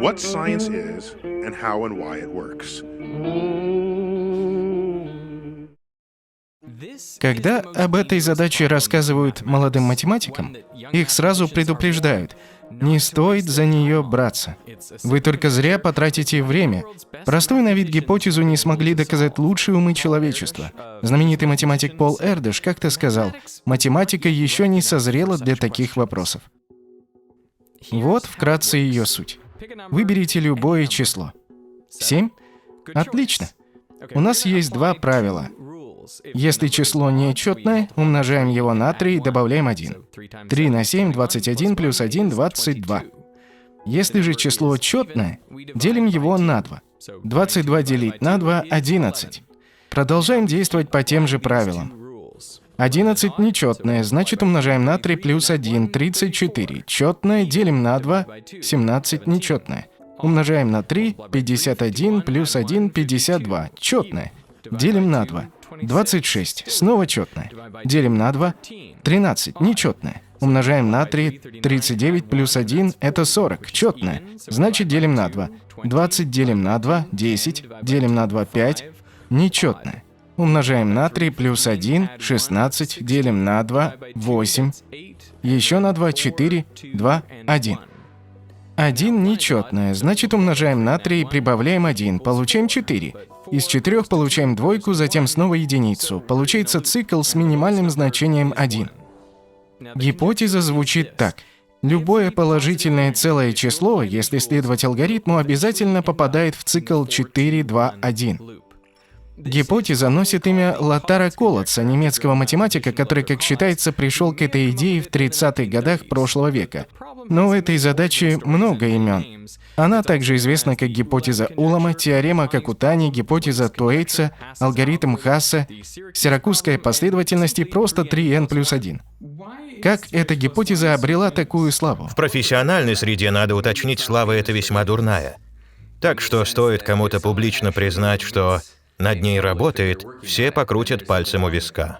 What science is and how and why it works. Когда об этой задаче рассказывают молодым математикам, их сразу предупреждают. Не стоит за нее браться. Вы только зря потратите время. Простую на вид гипотезу не смогли доказать лучшие умы человечества. Знаменитый математик Пол Эрдеш как-то сказал, математика еще не созрела для таких вопросов. Вот вкратце ее суть. Выберите любое число. 7? Отлично. У нас есть два правила. Если число нечетное, умножаем его на 3 и добавляем 1. 3 на 7 – 21 плюс 1 – 22. Если же число четное, делим его на 2. 22 делить на 2 – 11. Продолжаем действовать по тем же правилам. 11 нечетное, значит умножаем на 3 плюс 1 – 34. Четное делим на 2 – 17 нечетное. Умножаем на 3 – 51 плюс 1 – 52. Четное. Делим на 2. 26. Снова четное. Делим на 2. 13. Нечетное. Умножаем на 3. 39 плюс 1 – это 40. Четное. Значит, делим на 2. 20 делим на 2 – 10. Делим на 2 – 5. Нечетное. Умножаем на 3 плюс 1 – 16. Делим на 2 – 8. Еще на 2 – 4. 2 – 1. 1 нечетное, значит умножаем на 3 и прибавляем 1, получаем 4. Из 4 получаем двойку, затем снова единицу. Получается цикл с минимальным значением 1. Гипотеза звучит так. Любое положительное целое число, если следовать алгоритму, обязательно попадает в цикл 4, 2, 1. Гипотеза носит имя Латара Колотса, немецкого математика, который, как считается, пришел к этой идее в 30-х годах прошлого века. Но у этой задачи много имен. Она также известна как гипотеза Улама, теорема Какутани, гипотеза Туэйтса, алгоритм Хасса, сиракузская последовательность и просто 3n плюс 1. Как эта гипотеза обрела такую славу? В профессиональной среде надо уточнить, слава эта весьма дурная. Так что стоит кому-то публично признать, что над ней работает, все покрутят пальцем у виска.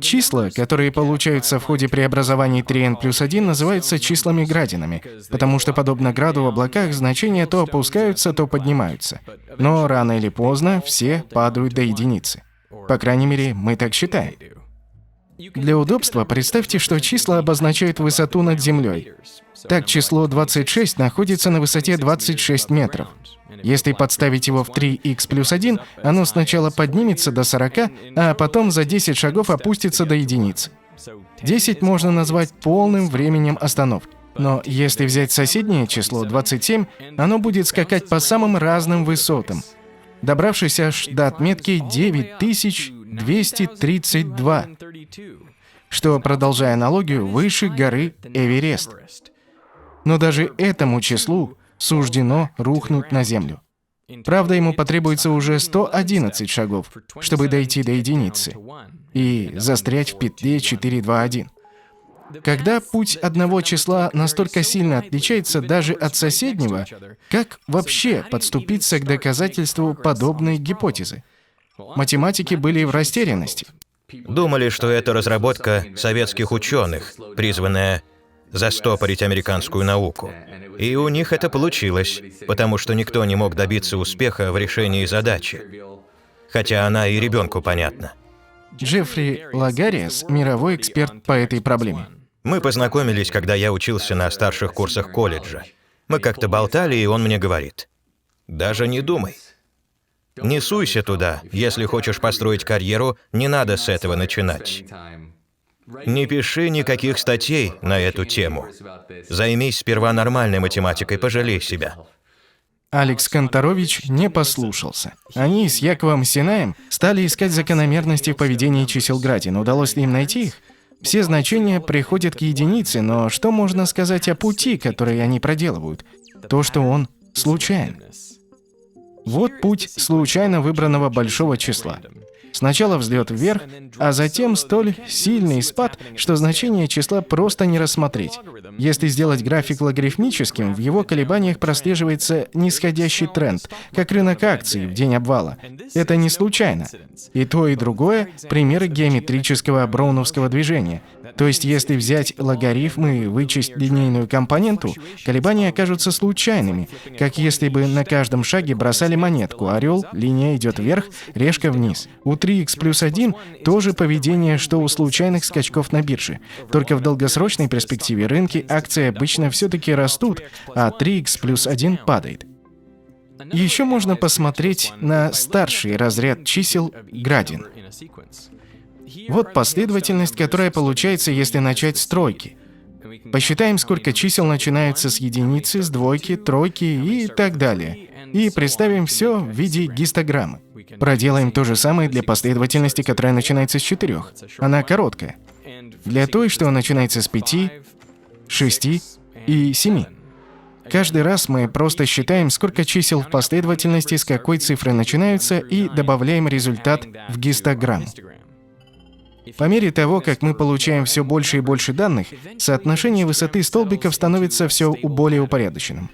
Числа, которые получаются в ходе преобразований 3n плюс 1, называются числами градинами, потому что, подобно граду в облаках, значения то опускаются, то поднимаются. Но рано или поздно все падают до единицы. По крайней мере, мы так считаем. Для удобства представьте, что числа обозначают высоту над землей. Так, число 26 находится на высоте 26 метров. Если подставить его в 3х плюс 1, оно сначала поднимется до 40, а потом за 10 шагов опустится до единиц. 10 можно назвать полным временем остановки. Но если взять соседнее число 27, оно будет скакать по самым разным высотам, добравшись аж до отметки 9232, что, продолжая аналогию, выше горы Эверест. Но даже этому числу суждено рухнуть на землю. Правда, ему потребуется уже 111 шагов, чтобы дойти до единицы и застрять в петле 421. Когда путь одного числа настолько сильно отличается даже от соседнего, как вообще подступиться к доказательству подобной гипотезы? Математики были в растерянности. Думали, что это разработка советских ученых, призванная застопорить американскую науку. И у них это получилось, потому что никто не мог добиться успеха в решении задачи. Хотя она и ребенку понятна. Джеффри Лагариас – мировой эксперт по этой проблеме. Мы познакомились, когда я учился на старших курсах колледжа. Мы как-то болтали, и он мне говорит, «Даже не думай. Не суйся туда. Если хочешь построить карьеру, не надо с этого начинать. Не пиши никаких статей на эту тему. Займись сперва нормальной математикой, пожалей себя. Алекс Конторович не послушался. Они с Яковом Синаем стали искать закономерности в поведении чисел Градин. Удалось ли им найти их? Все значения приходят к единице, но что можно сказать о пути, который они проделывают? То, что он случайен. Вот путь случайно выбранного большого числа. Сначала взлет вверх, а затем столь сильный спад, что значение числа просто не рассмотреть. Если сделать график логарифмическим, в его колебаниях прослеживается нисходящий тренд, как рынок акций в день обвала. Это не случайно. И то, и другое – примеры геометрического броуновского движения. То есть, если взять логарифм и вычесть линейную компоненту, колебания окажутся случайными, как если бы на каждом шаге бросали монетку. Орел, линия идет вверх, решка вниз. У 3х плюс 1 тоже поведение, что у случайных скачков на бирже. Только в долгосрочной перспективе рынки акций обычно все-таки растут, а 3х плюс 1 падает. Еще можно посмотреть на старший разряд чисел градин. Вот последовательность, которая получается, если начать с тройки. Посчитаем, сколько чисел начинается с единицы, с двойки, тройки и так далее. И представим все в виде гистограммы. Проделаем то же самое для последовательности, которая начинается с четырех. Она короткая. Для той, что начинается с пяти, шести и семи. Каждый раз мы просто считаем, сколько чисел в последовательности, с какой цифры начинаются, и добавляем результат в гистограмму. По мере того, как мы получаем все больше и больше данных, соотношение высоты столбиков становится все более упорядоченным.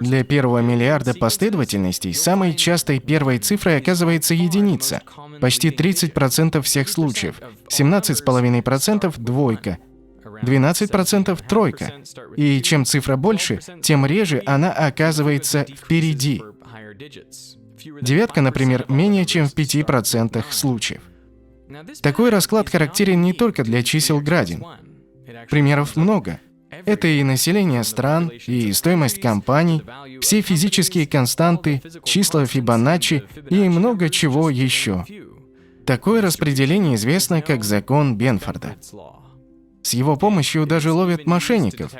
Для первого миллиарда последовательностей самой частой первой цифрой оказывается единица, почти 30% всех случаев, 17,5% – двойка, 12% – тройка. И чем цифра больше, тем реже она оказывается впереди. Девятка, например, менее чем в 5% случаев. Такой расклад характерен не только для чисел градин. Примеров много. Это и население стран, и стоимость компаний, все физические константы, числа Фибоначчи и много чего еще. Такое распределение известно как закон Бенфорда. С его помощью даже ловят мошенников.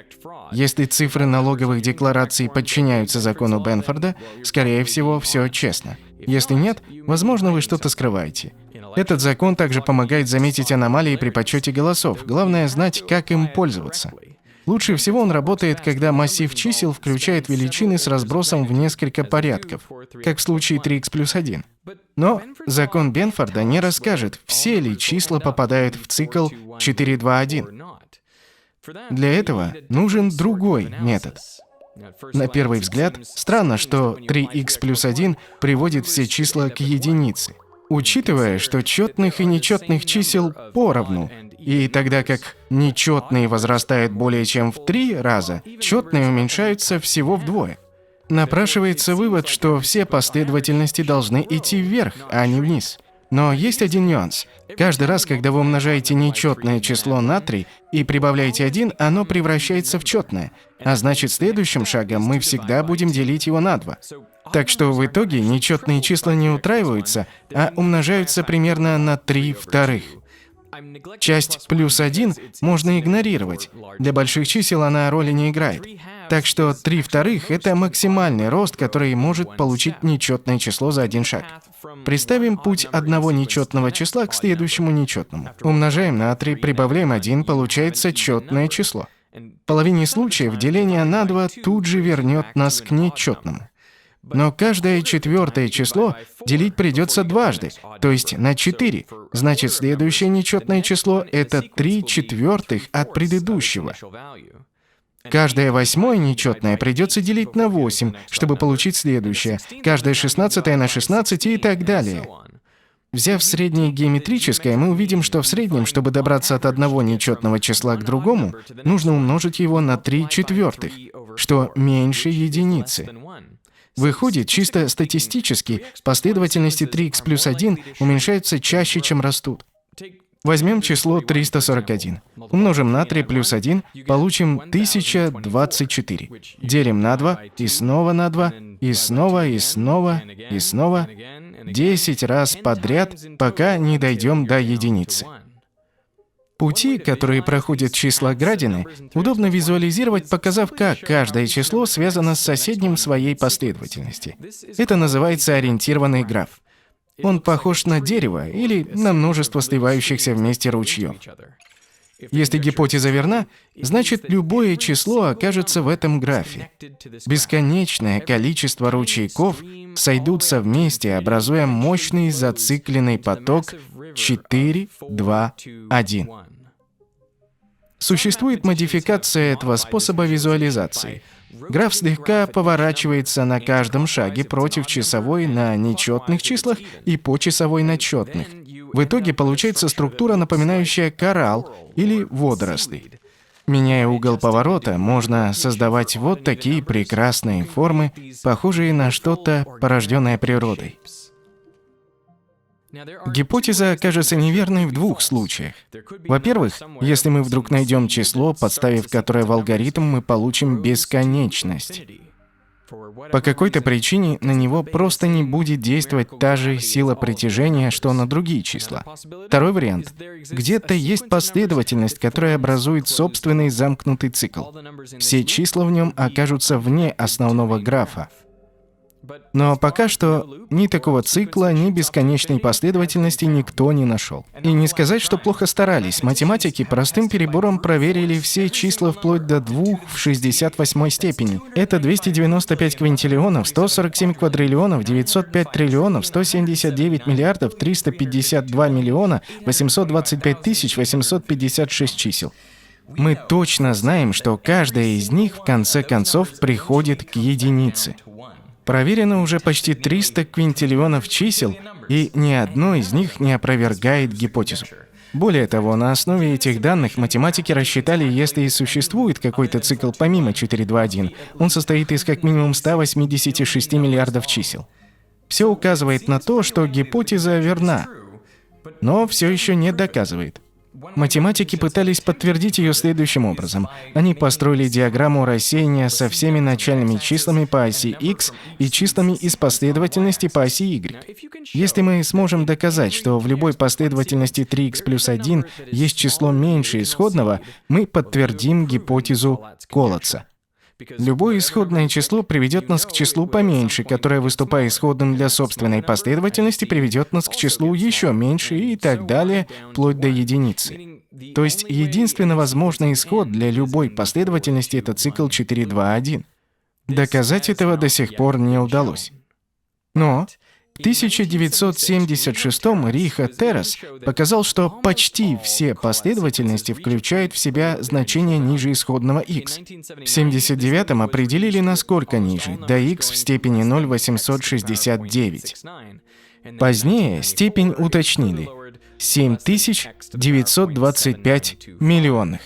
Если цифры налоговых деклараций подчиняются закону Бенфорда, скорее всего, все честно. Если нет, возможно, вы что-то скрываете. Этот закон также помогает заметить аномалии при подсчете голосов. Главное знать, как им пользоваться. Лучше всего он работает, когда массив чисел включает величины с разбросом в несколько порядков, как в случае 3х плюс 1. Но закон Бенфорда не расскажет, все ли числа попадают в цикл 4-2-1. Для этого нужен другой метод. На первый взгляд, странно, что 3х плюс 1 приводит все числа к единице. Учитывая, что четных и нечетных чисел поровну, и тогда как нечетные возрастают более чем в три раза, четные уменьшаются всего вдвое. Напрашивается вывод, что все последовательности должны идти вверх, а не вниз. Но есть один нюанс. Каждый раз, когда вы умножаете нечетное число на 3 и прибавляете 1, оно превращается в четное. А значит, следующим шагом мы всегда будем делить его на 2. Так что в итоге нечетные числа не утраиваются, а умножаются примерно на 3 вторых. Часть плюс 1 можно игнорировать. Для больших чисел она роли не играет. Так что 3 вторых – это максимальный рост, который может получить нечетное число за один шаг. Представим путь одного нечетного числа к следующему нечетному. Умножаем на 3, прибавляем 1, получается четное число. В половине случаев деление на 2 тут же вернет нас к нечетному. Но каждое четвертое число делить придется дважды, то есть на 4. Значит, следующее нечетное число – это 3 четвертых от предыдущего. Каждое восьмое нечетное придется делить на 8, чтобы получить следующее. Каждое шестнадцатое на 16 и так далее. Взяв среднее геометрическое, мы увидим, что в среднем, чтобы добраться от одного нечетного числа к другому, нужно умножить его на 3 четвертых, что меньше единицы. Выходит, чисто статистически, последовательности 3х плюс 1 уменьшаются чаще, чем растут. Возьмем число 341. Умножим на 3 плюс 1, получим 1024. Делим на 2, и снова на 2, и снова, и снова, и снова. 10 раз подряд, пока не дойдем до единицы. Пути, которые проходят числа Градины, удобно визуализировать, показав, как каждое число связано с соседним своей последовательности. Это называется ориентированный граф. Он похож на дерево или на множество сливающихся вместе ручьев. Если гипотеза верна, значит любое число окажется в этом графе. Бесконечное количество ручейков сойдутся вместе, образуя мощный зацикленный поток 4, 2, 1. Существует модификация этого способа визуализации. Граф слегка поворачивается на каждом шаге против часовой на нечетных числах и по часовой на четных. В итоге получается структура, напоминающая коралл или водоросли. Меняя угол поворота, можно создавать вот такие прекрасные формы, похожие на что-то, порожденное природой. Гипотеза кажется неверной в двух случаях. Во-первых, если мы вдруг найдем число, подставив которое в алгоритм, мы получим бесконечность. По какой-то причине на него просто не будет действовать та же сила притяжения, что на другие числа. Второй вариант. Где-то есть последовательность, которая образует собственный замкнутый цикл. Все числа в нем окажутся вне основного графа. Но пока что ни такого цикла, ни бесконечной последовательности никто не нашел. И не сказать, что плохо старались. Математики простым перебором проверили все числа вплоть до 2 в 68 степени. Это 295 квинтиллионов, 147 квадриллионов, 905 триллионов, 179 миллиардов, 352 миллиона, 825 тысяч 856 чисел. Мы точно знаем, что каждая из них в конце концов приходит к единице. Проверено уже почти 300 квинтиллионов чисел, и ни одно из них не опровергает гипотезу. Более того, на основе этих данных математики рассчитали, если и существует какой-то цикл помимо 421, он состоит из как минимум 186 миллиардов чисел. Все указывает на то, что гипотеза верна, но все еще не доказывает. Математики пытались подтвердить ее следующим образом. Они построили диаграмму рассеяния со всеми начальными числами по оси x и числами из последовательности по оси y. Если мы сможем доказать, что в любой последовательности 3x плюс 1 есть число меньше исходного, мы подтвердим гипотезу Колодца. Любое исходное число приведет нас к числу поменьше, которое, выступая исходным для собственной последовательности, приведет нас к числу еще меньше и так далее, вплоть до единицы. То есть единственно возможный исход для любой последовательности — это цикл 4, 2, 1. Доказать этого до сих пор не удалось. Но в 1976 Риха Террас показал, что почти все последовательности включают в себя значение ниже исходного x. В 1979 определили насколько ниже, до x в степени 0,869. Позднее степень уточнили – 7925 миллионных.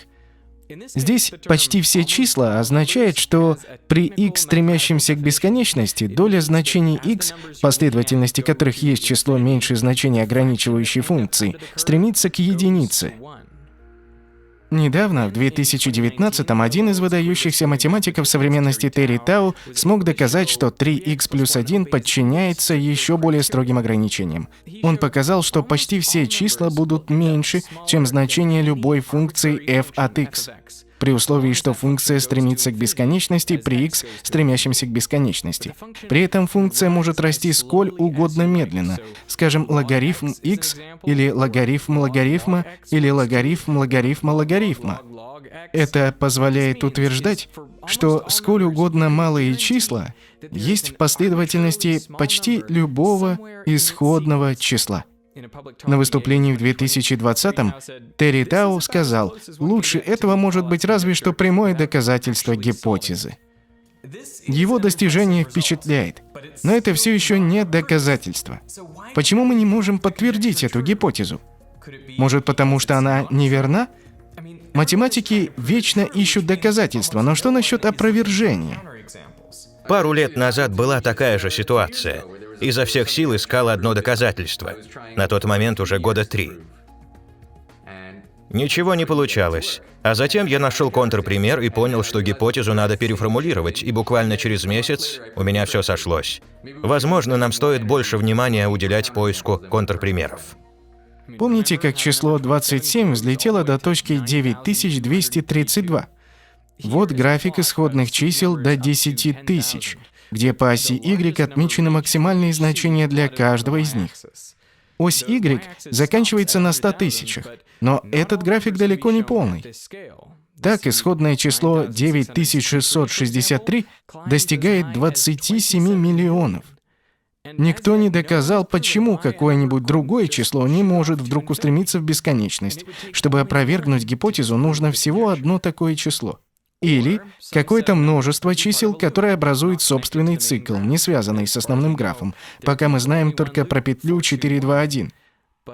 Здесь почти все числа означают, что при x, стремящемся к бесконечности, доля значений x, последовательности которых есть число меньше значения ограничивающей функции, стремится к единице. Недавно, в 2019-м, один из выдающихся математиков современности Терри Тау смог доказать, что 3х плюс 1 подчиняется еще более строгим ограничениям. Он показал, что почти все числа будут меньше, чем значение любой функции f от x при условии, что функция стремится к бесконечности при x, стремящемся к бесконечности. При этом функция может расти сколь угодно медленно, скажем, логарифм x или логарифм логарифма или логарифм логарифма логарифма. Это позволяет утверждать, что сколь угодно малые числа есть в последовательности почти любого исходного числа. На выступлении в 2020-м Терри Тау сказал, лучше этого может быть разве что прямое доказательство гипотезы. Его достижение впечатляет, но это все еще не доказательство. Почему мы не можем подтвердить эту гипотезу? Может потому, что она неверна? Математики вечно ищут доказательства, но что насчет опровержения? Пару лет назад была такая же ситуация – изо всех сил искал одно доказательство. На тот момент уже года три. Ничего не получалось. А затем я нашел контрпример и понял, что гипотезу надо переформулировать, и буквально через месяц у меня все сошлось. Возможно, нам стоит больше внимания уделять поиску контрпримеров. Помните, как число 27 взлетело до точки 9232? Вот график исходных чисел до 10 тысяч где по оси y отмечены максимальные значения для каждого из них. Ось y заканчивается на 100 тысячах, но этот график далеко не полный. Так, исходное число 9663 достигает 27 миллионов. Никто не доказал, почему какое-нибудь другое число не может вдруг устремиться в бесконечность. Чтобы опровергнуть гипотезу, нужно всего одно такое число. Или какое-то множество чисел, которое образует собственный цикл, не связанный с основным графом, пока мы знаем только про петлю 4, 2, 1.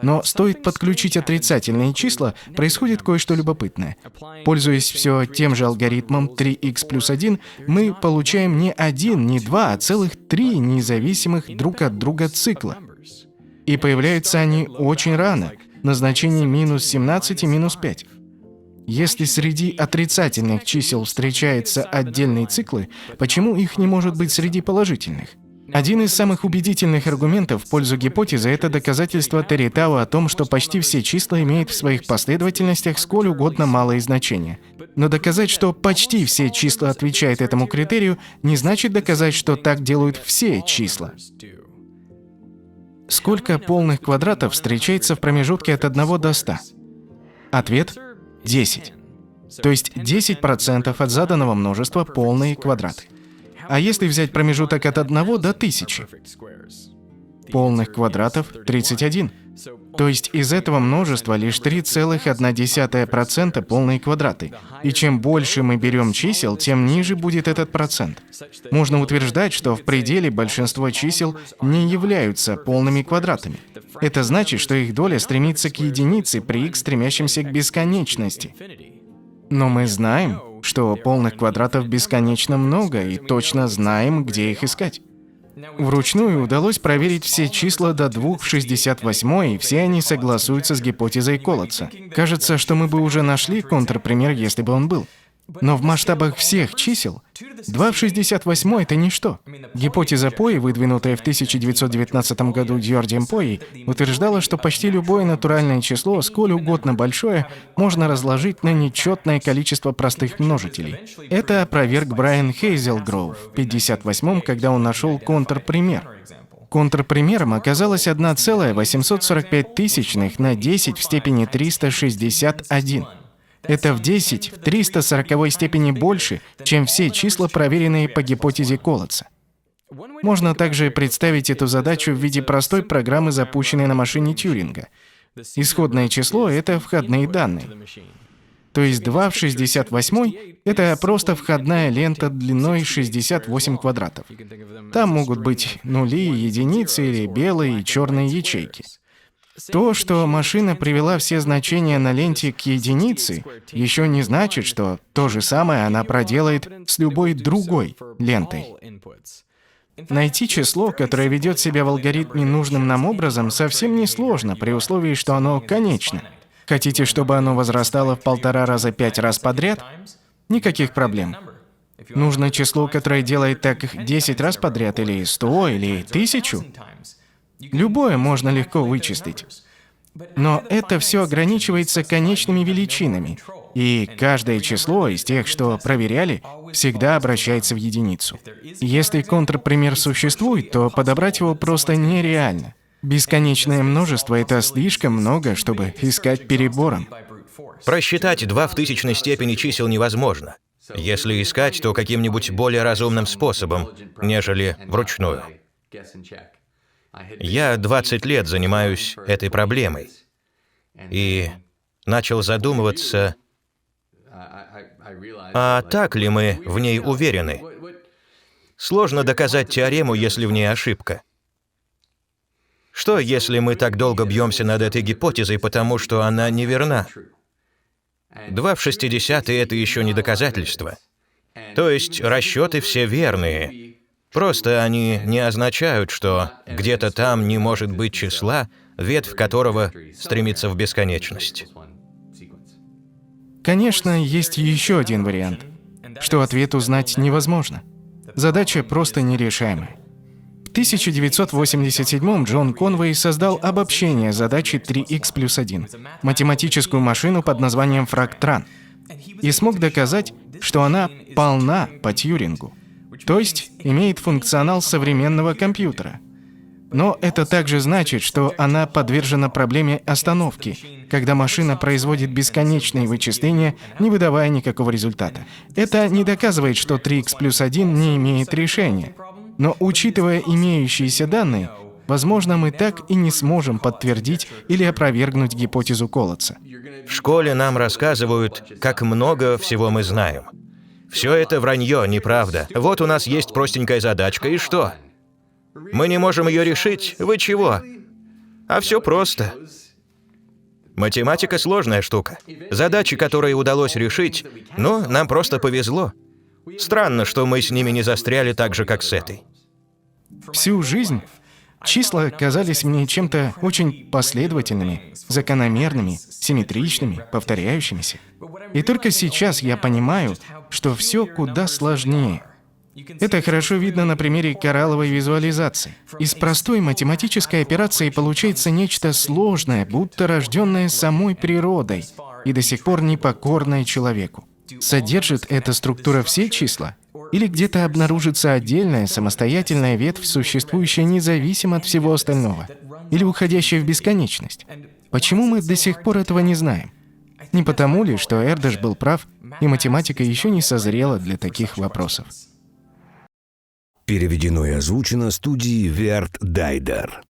Но стоит подключить отрицательные числа, происходит кое-что любопытное. Пользуясь все тем же алгоритмом 3х плюс 1, мы получаем не один, не два, а целых три независимых друг от друга цикла. И появляются они очень рано, на значении минус 17 и минус 5. Если среди отрицательных чисел встречаются отдельные циклы, почему их не может быть среди положительных? Один из самых убедительных аргументов в пользу гипотезы – это доказательство Территау о том, что почти все числа имеют в своих последовательностях сколь угодно малые значения. Но доказать, что почти все числа отвечают этому критерию, не значит доказать, что так делают все числа. Сколько полных квадратов встречается в промежутке от 1 до 100? Ответ – 10. То есть 10% от заданного множества полные квадраты. А если взять промежуток от 1 до 1000? Полных квадратов 31. То есть из этого множества лишь 3,1% полные квадраты. И чем больше мы берем чисел, тем ниже будет этот процент. Можно утверждать, что в пределе большинство чисел не являются полными квадратами. Это значит, что их доля стремится к единице при x, стремящемся к бесконечности. Но мы знаем, что полных квадратов бесконечно много и точно знаем, где их искать. Вручную удалось проверить все числа до 2 в 68, и все они согласуются с гипотезой Колодца. Кажется, что мы бы уже нашли контрпример, если бы он был. Но в масштабах всех чисел 2 в 68 – это ничто. Гипотеза Пои, выдвинутая в 1919 году Дьордием Пои, утверждала, что почти любое натуральное число, сколь угодно большое, можно разложить на нечетное количество простых множителей. Это опроверг Брайан Хейзелгроув в 1958 когда он нашел контрпример. Контрпримером оказалось 1,845 тысячных на 10 в степени 361. Это в 10 в 340 степени больше, чем все числа, проверенные по гипотезе Колодца. Можно также представить эту задачу в виде простой программы, запущенной на машине Тьюринга. Исходное число — это входные данные. То есть 2 в 68 — это просто входная лента длиной 68 квадратов. Там могут быть нули, единицы или белые и черные ячейки. То, что машина привела все значения на ленте к единице, еще не значит, что то же самое она проделает с любой другой лентой. Найти число, которое ведет себя в алгоритме нужным нам образом, совсем не сложно, при условии, что оно конечно. Хотите, чтобы оно возрастало в полтора раза пять раз подряд? Никаких проблем. Нужно число, которое делает так 10 раз подряд, или 100, или 1000? Любое можно легко вычислить. Но это все ограничивается конечными величинами, и каждое число из тех, что проверяли, всегда обращается в единицу. Если контрпример существует, то подобрать его просто нереально. Бесконечное множество — это слишком много, чтобы искать перебором. Просчитать два в тысячной степени чисел невозможно. Если искать, то каким-нибудь более разумным способом, нежели вручную. Я 20 лет занимаюсь этой проблемой и начал задумываться, а так ли мы в ней уверены? Сложно доказать теорему, если в ней ошибка. Что, если мы так долго бьемся над этой гипотезой, потому что она неверна? Два в 60 это еще не доказательство. То есть расчеты все верные, Просто они не означают, что где-то там не может быть числа, ветвь которого стремится в бесконечность. Конечно, есть еще один вариант, что ответ узнать невозможно. Задача просто нерешаемая. В 1987 Джон Конвей создал обобщение задачи 3х плюс 1, математическую машину под названием Фрактран, и смог доказать, что она полна по Тьюрингу. То есть имеет функционал современного компьютера. Но это также значит, что она подвержена проблеме остановки, когда машина производит бесконечные вычисления, не выдавая никакого результата. Это не доказывает, что 3х плюс 1 не имеет решения. Но учитывая имеющиеся данные, возможно, мы так и не сможем подтвердить или опровергнуть гипотезу Колодца. В школе нам рассказывают, как много всего мы знаем. Все это вранье, неправда. Вот у нас есть простенькая задачка, и что? Мы не можем ее решить? Вы чего? А все просто. Математика сложная штука. Задачи, которые удалось решить, но нам просто повезло. Странно, что мы с ними не застряли так же, как с этой. Всю жизнь числа казались мне чем-то очень последовательными, закономерными, симметричными, повторяющимися. И только сейчас я понимаю, что все куда сложнее. Это хорошо видно на примере коралловой визуализации. Из простой математической операции получается нечто сложное, будто рожденное самой природой и до сих пор непокорное человеку. Содержит эта структура все числа? Или где-то обнаружится отдельная самостоятельная ветвь, существующая независимо от всего остального? Или уходящая в бесконечность? Почему мы до сих пор этого не знаем? Не потому ли, что Эрдеш был прав, и математика еще не созрела для таких вопросов? Переведено и озвучено студией Верт Дайдер.